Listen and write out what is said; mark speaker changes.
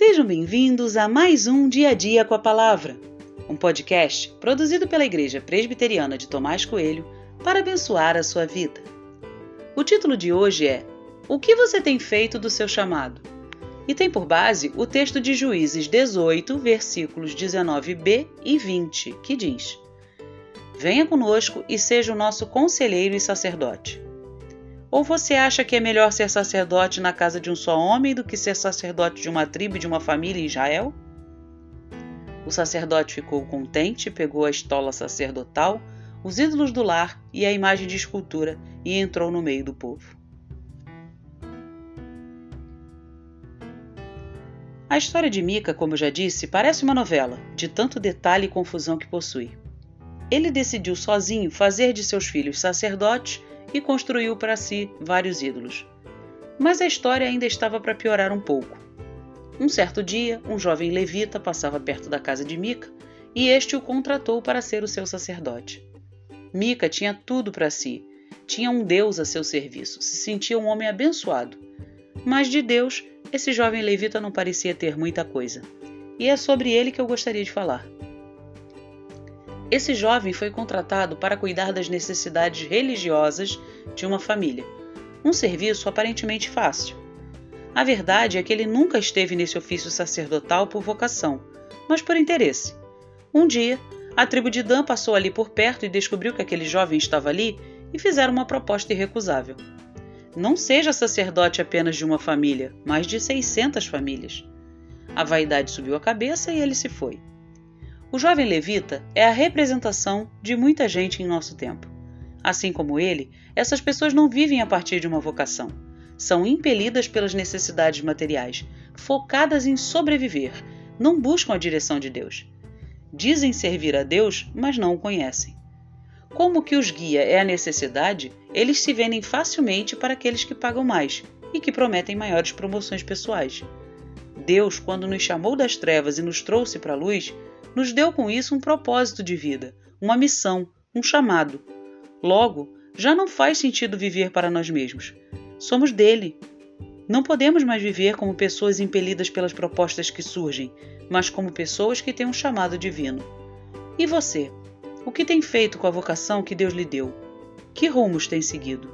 Speaker 1: Sejam bem-vindos a mais um Dia a Dia com a Palavra, um podcast produzido pela Igreja Presbiteriana de Tomás Coelho para abençoar a sua vida. O título de hoje é O que você tem feito do seu chamado? E tem por base o texto de Juízes 18, versículos 19b e 20, que diz: Venha conosco e seja o nosso conselheiro e sacerdote. Ou você acha que é melhor ser sacerdote na casa de um só homem do que ser sacerdote de uma tribo e de uma família em Israel? O sacerdote ficou contente, pegou a estola sacerdotal, os ídolos do lar e a imagem de escultura e entrou no meio do povo. A história de Mica, como já disse, parece uma novela, de tanto detalhe e confusão que possui. Ele decidiu sozinho fazer de seus filhos sacerdotes e construiu para si vários ídolos. Mas a história ainda estava para piorar um pouco. Um certo dia, um jovem levita passava perto da casa de Mica e este o contratou para ser o seu sacerdote. Mica tinha tudo para si, tinha um Deus a seu serviço, se sentia um homem abençoado. Mas de Deus, esse jovem levita não parecia ter muita coisa. E é sobre ele que eu gostaria de falar. Esse jovem foi contratado para cuidar das necessidades religiosas de uma família, um serviço aparentemente fácil. A verdade é que ele nunca esteve nesse ofício sacerdotal por vocação, mas por interesse. Um dia, a tribo de Dan passou ali por perto e descobriu que aquele jovem estava ali e fizeram uma proposta irrecusável. Não seja sacerdote apenas de uma família, mas de 600 famílias. A vaidade subiu a cabeça e ele se foi. O jovem levita é a representação de muita gente em nosso tempo. Assim como ele, essas pessoas não vivem a partir de uma vocação. São impelidas pelas necessidades materiais, focadas em sobreviver, não buscam a direção de Deus. Dizem servir a Deus, mas não o conhecem. Como que os guia é a necessidade, eles se vendem facilmente para aqueles que pagam mais e que prometem maiores promoções pessoais. Deus, quando nos chamou das trevas e nos trouxe para a luz, nos deu com isso um propósito de vida, uma missão, um chamado. Logo, já não faz sentido viver para nós mesmos. Somos dele. Não podemos mais viver como pessoas impelidas pelas propostas que surgem, mas como pessoas que têm um chamado divino. E você? O que tem feito com a vocação que Deus lhe deu? Que rumos tem seguido?